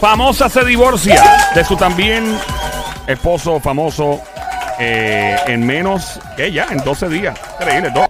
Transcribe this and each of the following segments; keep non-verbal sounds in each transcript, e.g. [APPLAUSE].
Famosa se divorcia de su también esposo famoso eh, en menos que ya, en 12 días. Increíble, do-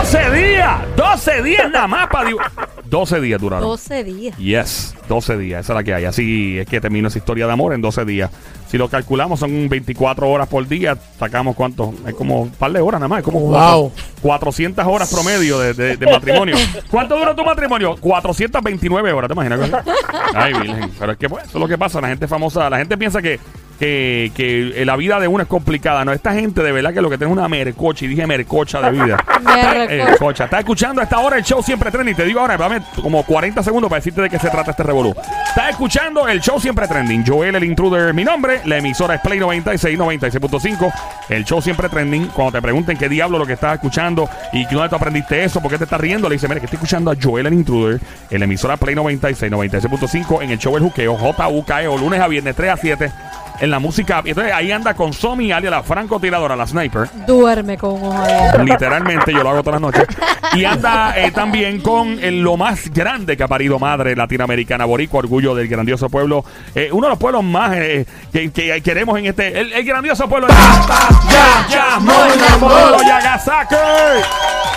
12 días, 12 días nada más para div- 12 días duraron. 12 días. Yes, 12 días, esa es la que hay. Así es que termina esa historia de amor en 12 días. Si lo calculamos, son 24 horas por día. Sacamos cuánto? Es como un par de horas nada más. Es como Wow. 400 horas promedio de, de- de matrimonio. [LAUGHS] ¿Cuánto duró tu matrimonio? 429 horas, ¿te imaginas? [LAUGHS] Ay, virgen. Pero es que pues, eso es lo que pasa. La gente famosa, la gente piensa que, que, que la vida de uno es complicada. No, esta gente de verdad que lo que tiene es una mercocha. Y dije mercocha de vida. [LAUGHS] Mercocha. Eh, Cocha, está escuchando a esta hora el show Siempre Trending. Te digo ahora, dame como 40 segundos para decirte de qué se trata este revolú. Está escuchando el show Siempre Trending. Joel, el intruder, mi nombre. La emisora es Play 96, 96.5. El show Siempre Trending. Cuando te pregunten qué diablo lo que estás escuchando y que dónde tú aprendiste eso, por qué te estás riendo, le dice, mira, que estoy escuchando a Joel, el intruder. En la emisora Play 96, 96.5. En el show El Juqueo, JUKEO, lunes a viernes, 3 a 7. En la música. Y entonces ahí anda con Somi, alias la francotiradora, la sniper. Duerme con un ojo abierto. Literalmente, yo lo hago todas las noches. Y anda eh, también con lo más grande que ha parido madre latinoamericana, Boricua, orgullo del grandioso pueblo. eh, uno de los pueblos más eh, que, que queremos en este. El, el grandioso pueblo Ya, ya, Mono, Yagasaki.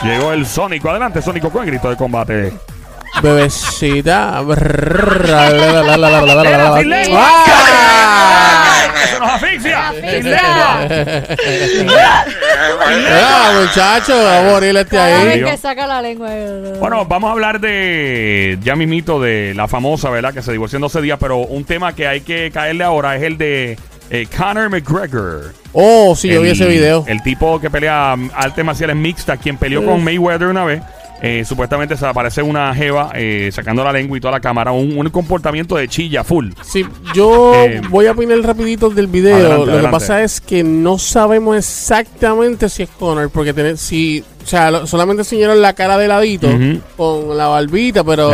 Llegó el Sónico. Adelante, Sónico, con el grito de combate. Bebecita. ¡Eso nos asfixia! [LAUGHS] Ah, muchacho, va a morir este ahí. que saca la lengua. Bueno, vamos a hablar de, ya mismito, de la famosa, ¿verdad? Que se divorció en 12 días, pero un tema que hay que caerle ahora es el de eh, Conor McGregor. Oh, sí, yo vi ese video. El tipo que pelea artes marciales mixtas, quien peleó con Mayweather una vez. Eh, supuestamente se aparece una jeva eh, sacando la lengua y toda la cámara. Un, un comportamiento de chilla full. Sí, yo Eh, voy a opinar rapidito del video. adelante, Lo que pasa es que no sabemos exactamente si es Connor, porque tiene, si, sea, lo- solamente enseñaron la cara de ladito Ujú. con la barbita, pero.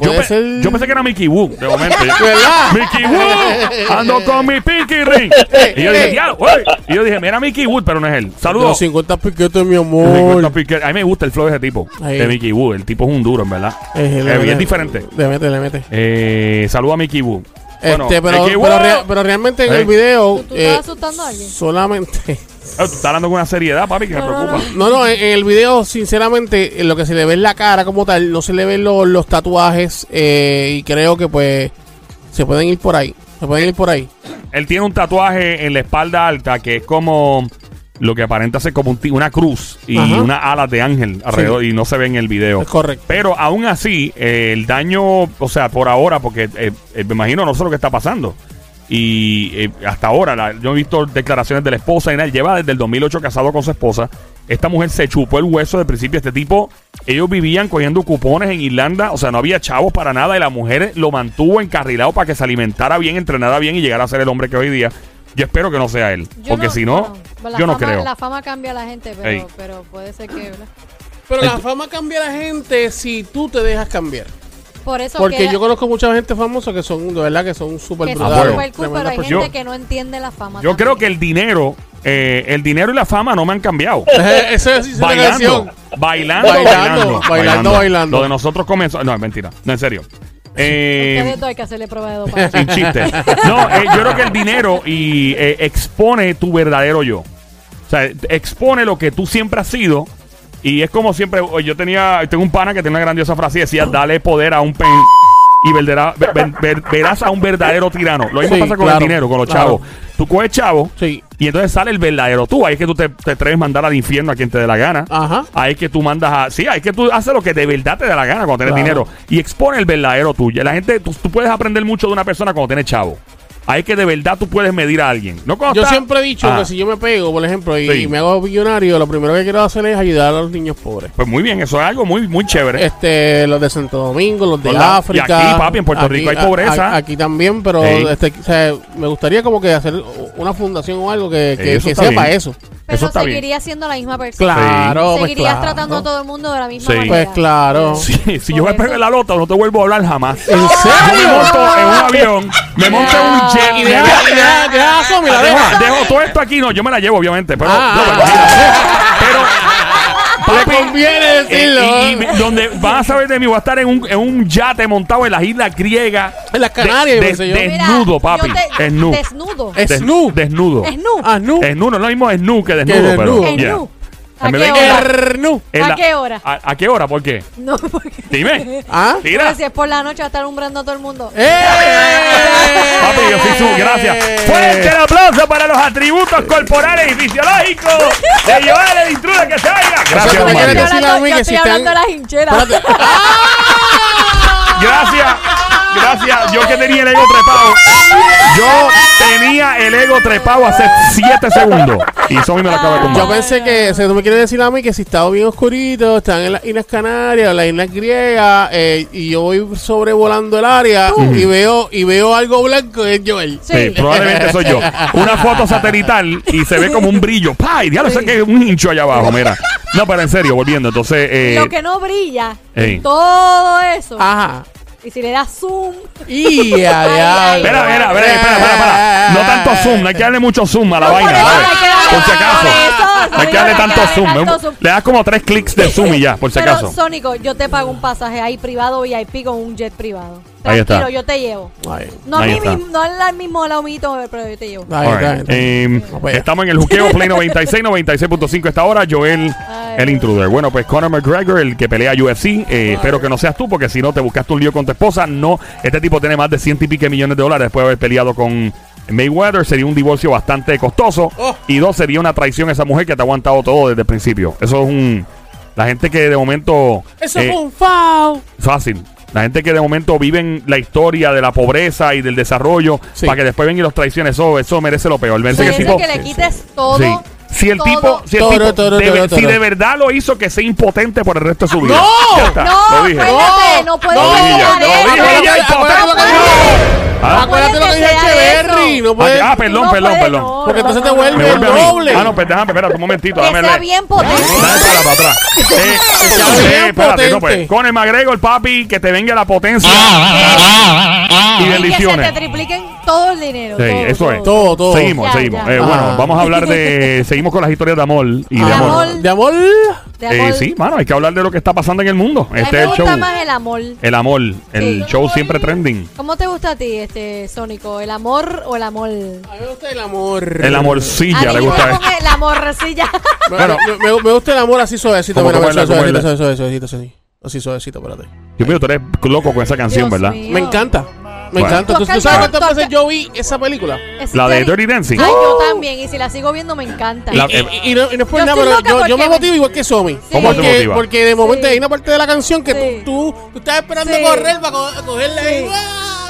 Yo, pe- ser. yo pensé que era Mickey Woo, de momento. [LAUGHS] ¿Verdad? Mickey Woo, [LAUGHS] ando con mi Pinky Ring. [LAUGHS] Y yo dije, diablo. Y yo dije, mira Mickey Wood, pero no es él. Los Saludos. 50 piquetes, mi amor. A mí me gusta el flow de ese tipo, Ahí. de Mickey Woo. El tipo es un duro, en verdad. Eh, le mete- bien diferente. Le mete, le mete. Eh, saludo a Mickey Woo. Bueno, este, pero, Mickey pero, Woo. rea- pero realmente en el video. ¿Tú, tú eh, estás asustando a alguien? solamente. Tú estás hablando con una seriedad, papi, que me No, no, preocupa. No, no, en, en el video, sinceramente, en lo que se le ve en la cara como tal, no se le ven los, los tatuajes eh, y creo que pues se pueden ir por ahí. Se pueden ir por ahí. Él tiene un tatuaje en la espalda alta que es como lo que aparenta ser como un una cruz y Ajá. unas alas de ángel alrededor y no se ve en el video. Es correcto. Pero aún así, eh, el daño, o sea, por ahora, porque eh, eh, me imagino no sé lo que está pasando. Y eh, hasta ahora, la- yo he visto declaraciones de la esposa y él lleva desde el 2008 casado con su esposa. Esta mujer se chupó el hueso de principio. Este tipo, ellos vivían cogiendo cupones en Irlanda, o sea, no había chavos para nada y la mujer lo mantuvo encarrilado para que se alimentara bien, entrenara bien y llegara a ser el hombre que hoy día. Yo espero que no sea él, Yo porque si no, yo no fama- creo. La fama cambia a la gente, pero, pero puede ser que. ¿verdad? Pero la fama cambia a la gente si tú te dejas cambiar. Por eso Porque queda- yo conozco mucha gente famosa que son, de verdad, que son súper brutales. super cool, pero hay gente que no entiende la fama. Yo también. creo que el dinero, eh, el dinero y la fama no me han cambiado. [LAUGHS] Eso es bailando, bailando, Bailando, bailando, bailando, bailando. Lo de nosotros comenzó. No, es mentira. No, en serio. Eh, hay que hacerle prueba de dopaje. [LAUGHS] sin chiste. No, eh, yo creo que el dinero y eh, expone tu verdadero yo. O sea, expone lo que tú siempre has sido. Y es como siempre. Yo tenía. Tengo un pana que tiene una grandiosa frase y decía: Dale poder a un pen. Y verderá- ver- ver- ver- verás a un verdadero tirano. Lo mismo Sí, pasa con claro, el dinero, con los claro. chavos. Tú coges chavo Sí. y entonces sale el verdadero tú. Ahí es que tú te, te atreves a mandar al infierno a quien te dé la gana. Ajá. Ahí es que tú mandas a. Sí, ahí es que tú haces lo que de verdad te dé la gana cuando tienes Claro. dinero. Y expone el verdadero tuyo. La gente, tú, tú puedes aprender mucho de una persona cuando tienes chavo. Ahí es que de verdad tú puedes medir a alguien. No Yo está- siempre he dicho Ah, que si yo me pego, por ejemplo, y, Sí. y me hago millonario, lo primero que quiero hacer es ayudar a los niños pobres. Pues muy bien, eso es algo muy, muy chévere. Este, los de Santo Domingo, los de ¿Verdad? África. Y aquí, papi, en Puerto Rico hay pobreza. a- aquí también, pero este, o sea, me gustaría como que hacer una fundación o algo que, que, Eso que bien. para eso. Pero Eso está bien. seguirías siendo la misma persona. Claro, pues Seguirías claro. tratando a todo el mundo de la misma Sí. manera. Pues claro. Sí, si yo me pego en la lota, no te vuelvo a hablar jamás. ¿En Yo me serio? monto en un avión, me monto en un Y me deja, dejo- y deja, deja a Somi, la dejo, deja. dejo todo esto aquí, no, yo me la llevo, obviamente. Pero, Ah, no, ah, pero, ah. [LAUGHS] pero, conviene Eh, decirlo. y, y donde van a saber de mí, voy a estar en un, en un yate montado en las islas griegas. En las Canarias, de- de- Desnudo, papi, yo te- desnudo. Desnudo. Es- Des- Snu. Desnudo. Es nu. Ah, no. Desnudo, no es lo mismo desnudo que desnudo, desnudo. pero. Yeah. ¿A qué hora? ¿A qué hora? ¿A, a qué hora? ¿Por qué? No, porque. Dime. [LAUGHS] ¿Ah? Tira. Pero si es por la noche va a estar alumbrando a todo el mundo. ¡Eh! Papi, yo soy su gracias. Fuerte el aplauso para los atributos corporales y fisiológicos de [LAUGHS] Joel el intruder que se oiga. Gracias, yo estoy hablando de las hincheras. Gracias. Gracias. Yo que tenía el ego trepado. Yo tenía el ego trepado hace 7 segundos. Y eso a mí me lo acaba de Yo tumbar. pensé que, o sea, tú me quieres decir a mí que si estaba bien oscurito, están en las Islas Canarias, las Islas Griegas, eh, y yo voy sobrevolando el área y veo y veo algo blanco, es Joel. Sí, Sí. probablemente soy yo. Una foto satelital y se ve como un brillo. ¡Pay! Ya lo sé que es un hincho allá abajo, mira. No, pero en serio, volviendo. Entonces, eh, Lo que no brilla, Ey. todo eso. Ajá. Y si le das zoom, Y [LAUGHS] ya, ya. Espera, espera, espera, espera, espera. No tanto zoom, no hay que darle mucho zoom a la No, vaina. por si acaso. No hay que darle tanto zoom. darle tanto zoom. Le das como tres clics de zoom y ya, por si pero acaso. Sónico, yo te pago un pasaje ahí privado VIP con un jet privado. Ahí está. Tranquilo, yo te llevo. No, Ahí a mí está. mismo, no al mismo lado mío, pero yo te llevo. ahí All está, right. ahí está. Eh, Vamos allá. estamos en el juqueo Play [LAUGHS] 96, 96.5 esta hora. Joel, Ay. El intruder. Bueno, pues Conor McGregor, el que pelea UFC. eh, espero que no seas tú, porque si no te buscaste un lío con tu esposa. No, este tipo tiene más de ciento y pico millones de dólares después de haber peleado con Mayweather. Sería un divorcio bastante costoso. Oh. Y dos, sería una traición a esa mujer que te ha aguantado todo desde el principio. Eso es un. La gente que de momento. Eso eh, fue un foul. Fácil. La gente que de momento viven la historia de la pobreza y del desarrollo Sí. para que después vengan y los traiciones, eso, eso merece lo peor. Merece que el Merece tipo, que le quites todo. Sí. Si el todo. tipo, si el Toro, tipo toro, de, toro, si toro. de verdad lo hizo que sea impotente por el resto de su vida. ¡No! Ya está, No, lo dije. no puedes Lo dije ya, hacer lo eso. dije ya, Acuérdate lo que impotente. No puede. Ah, perdón, No perdón, puede, perdón. no, Porque no, entonces no, te vuelve vuelve doble. Ah, no, pues déjame, espérate un momentito. Que Dame sea leer. bien potente. Dame para, para atrás. [LAUGHS] Eh, sea eh, bien espérate, no, pues. potente. Con el McGregor, papi, que te venga la potencia y Y que se bendiciones. te tripliquen todo el dinero. Sí, todo, eso es. Todo, todo. Seguimos, Ya, seguimos. ya. Eh, bueno, Ah. vamos a hablar de. [LAUGHS] Seguimos con las historias de amor y de amor. De amor. Eh, sí, mano, hay que hablar de lo que está pasando en el mundo. A mí Este me es el show. gusta más el amor. El amor, el Sí. show siempre trending. ¿Cómo te gusta a ti, este Sónico? ¿El amor o el amor? A mí me gusta el amor. El amorcilla, le me gusta. con el amorcilla. Me, Bueno. me, me- me gusta el amor así suavecito. ¿Cómo, Mira, cómo mira, es la- cómo es suavecito, suavecito, suavecito, suavecito, Así suavecito, espérate. Dios mío, tú eres loco con esa canción, Dios ¿verdad? mío. Me encanta. Me Bueno. encanta. ¿Tú, Tú sabes cuántas veces yo vi esa película? Es La de Dirty- Dancing. Ay, yo también. Y si la sigo viendo, me encanta. La- Y, eh, y- y no, y no es por Yo nada, pero yo, yo me motivo igual que Somi. ¿Cómo te porque, motiva? porque de momento Sí. hay una parte de la canción que Sí. tú, tú, tú estás esperando Sí. correr para co- cogerla y... Sí.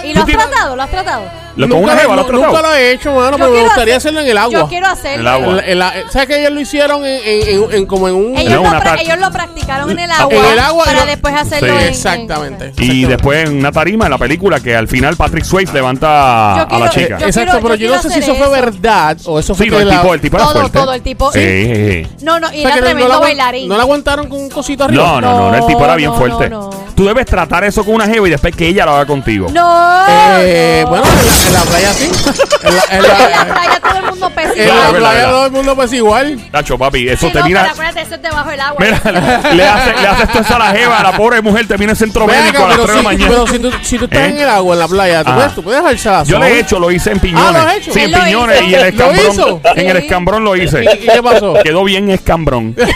¿Y lo has tienes- tratado? ¿Lo has tratado? Lo- con Nunca una jeva, ¿lo has nu- Nunca tratado? lo he hecho, mano, Yo pero me quiero gustaría hacer- hacerlo en el agua. Yo quiero hacerlo. El agua. En la- en la- ¿Sabes que ellos lo hicieron en, en- en- en- como en un... Ellos, No, lo, una pra- parte. ellos lo practicaron en el En agua, el agua y para lo- después hacerlo Sí. en... en- Exactamente. Y después en una tarima en la película que al final Patrick Swayze levanta Yo a la quiero- chica. yo- Exacto, quiero- pero yo yo no quiero sé si eso hacer fue eso. verdad o eso fue Sí, no, que el la- tipo, el tipo era Todo, fuerte. todo, el tipo- Sí, sí, sí. No, no, y o sea, era que no- tremendo no la, bailarín. no la aguantaron con un cosito arriba. No, no, no, el tipo era bien fuerte. no, no. Tú debes tratar eso con una jeva y después que ella lo haga contigo. No. Eh, no. bueno, en la, en la playa sí. En la, en En la la, playa todo el mundo pesa en Claro, la playa todo el mundo pues igual. Tacho, papi, eso Sí, te no, mira. pero acuérdate, eso es debajo del agua. Mira, [LAUGHS] le haces le eso a la jeva, la pobre mujer termina en centro Venga, médico a las pero, 3 de la mañana. pero si tú, si tú estás ¿Eh? en el agua, en la playa, tú, Ajá. puedes, tú puedes alzar Yo lo he hecho, lo hice en piñones. Ah, ¿lo has hecho? Sí, en piñones hizo. y el ¿Lo escambrón. hizo? En el escambrón lo hice. ¿Y, y qué pasó? Quedó bien escambrón. [LAUGHS]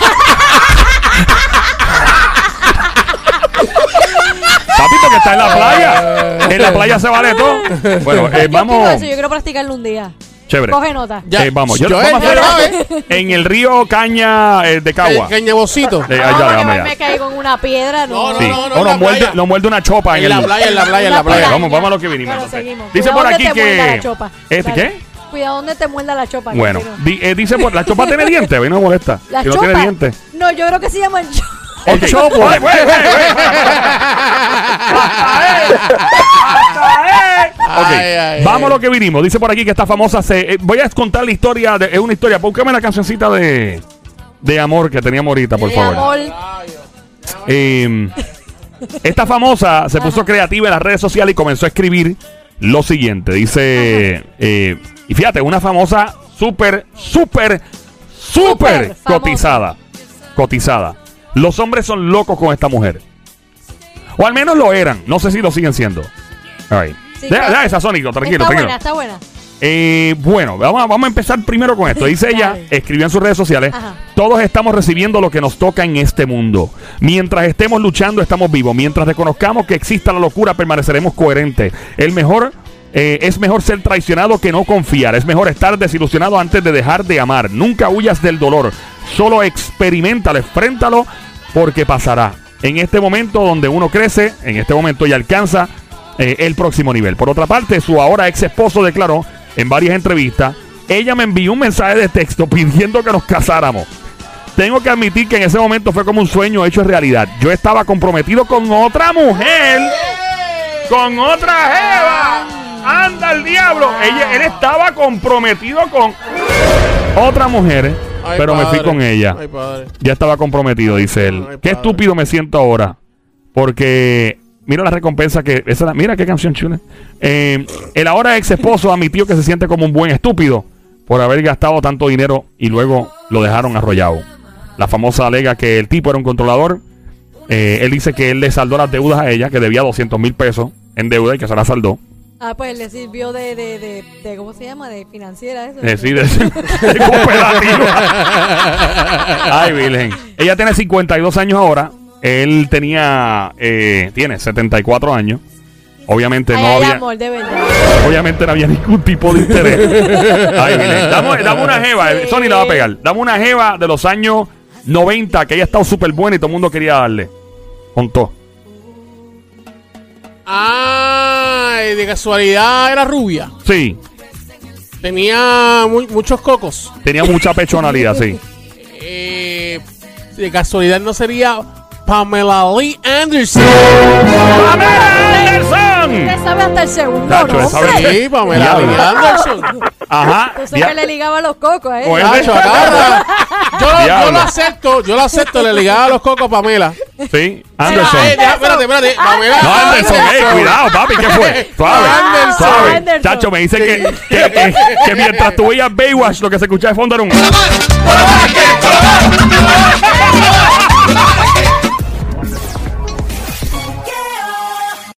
Porque está en la playa. En la playa se vale todo. Bueno, eh, vamos. eso, yo quiero practicarlo un día. Chévere. Coge nota. Ya. Eh, vamos, yo, Yo, vamos a eh, hacer ya, en el río Caña eh, de Cagua. El cañabocito. Eh, No, allá, porque vamos me- allá. caigo en una piedra, no. No, no, Sí. no, no, O en la muerde, playa. nos muerde una chopa en, En la el. playa, en la playa, en la La playa. Vamos, vamos a lo que vinimos. Entonces. seguimos. Dice Cuidado por donde aquí te muerda que. la chopa. ¿Este Dale. qué? Cuidado donde te muerda la chopa. Bueno, di- eh, dice por. ¿La chopa tiene dientes? A mí no me molesta. La si no chopa. tiene dientes. No, yo creo que se llama el chopa. El chopo. Oye, güey, güey, güey. Hasta él. Hasta él. Ok, Ay, ay, vamos a lo que vinimos. Dice por aquí que esta famosa se. eh, voy a contar la historia. De, es una historia. Búscame la cancioncita de. De amor que teníamos ahorita, por De favor. amor. Eh, esta famosa se puso creativa en las redes sociales y comenzó a escribir lo siguiente. Dice, eh, y fíjate, una famosa súper, súper, súper cotizada. Cotizada. Los hombres son locos con esta mujer. O al menos lo eran. No sé si lo siguen siendo. All right. Sí, deja, deja esa, Sónico, tranquilo, está tranquilo. buena, está buena. Eh, bueno, vamos a, vamos a empezar primero con esto. [LAUGHS] Dice ella, escribió en sus redes sociales, Ajá. todos estamos recibiendo lo que nos toca en este mundo. Mientras estemos luchando, estamos vivos. Mientras reconozcamos que exista la locura, permaneceremos coherentes. El mejor... eh, es mejor ser traicionado que no confiar. Es mejor estar desilusionado antes de dejar de amar. Nunca huyas del dolor. Solo experimentalo, enfréntalo, porque pasará. En este momento donde uno crece, en este momento ya alcanza eh, el próximo nivel. Por otra parte, su ahora ex esposo declaró en varias entrevistas, ella me envió un mensaje de texto [LAUGHS] pidiendo que nos casáramos. Tengo que admitir que en ese momento fue como un sueño hecho realidad. Yo estaba comprometido con otra mujer, con otra jeva. Anda el diablo. Él estaba comprometido con otra mujer, Ay, pero me fui con ella. Ay. Ya estaba comprometido, dice él. Ay, qué estúpido me siento ahora. Porque mira la recompensa que. Esa, mira qué canción chula. Eh, el ahora ex esposo admitió que se siente como un buen estúpido por haber gastado tanto dinero y luego lo dejaron arrollado. La famosa alega que el tipo era un controlador. Eh, él dice que él le saldó las deudas a ella, que debía 200 mil pesos en deuda y que se la saldó. Ah, pues le sirvió de, de, de, de ¿cómo se llama? De financiera eso. Eh, sí, de, [LAUGHS] de cooperativo. Ay, Virgen. Ella tiene 52 años ahora. Él tenía, eh, tiene 74 años. Obviamente Ay, no ay, había, amor, de verdad. obviamente no había ningún tipo de interés. Ay, Virgen. Dame, dame una jeva, Sí. Sony la va a pegar. Dame una jeva de los años 90 que haya estado súper buena y todo el mundo quería darle. Con todo. De casualidad era rubia. Sí, Tenía mu- muchos cocos. tenía mucha pechonalidad, sí. Eh, de casualidad no sería Pamela Lee Anderson. ¡Pamela Anderson! Usted sabe hasta el segundo Nacho, nombre. esa vez- Sí, Pamela Lee Anderson. Ajá. Entonces ya- que le ligaba los cocos. Oye, Nacho, agarra. Yo, lo- yo Diablo. lo acepto, yo lo acepto, le ligaba los cocos a Pamela. Sí, Anderson. Deja- espérate, espérate. Pamela No, Anderson, eh, cuidado, papi, ¿qué fue? Suave, Anderson. suave. Anderson. Chacho, me dice que, que, que, que mientras tú veías Baywatch, lo que se escuchaba de fondo era un.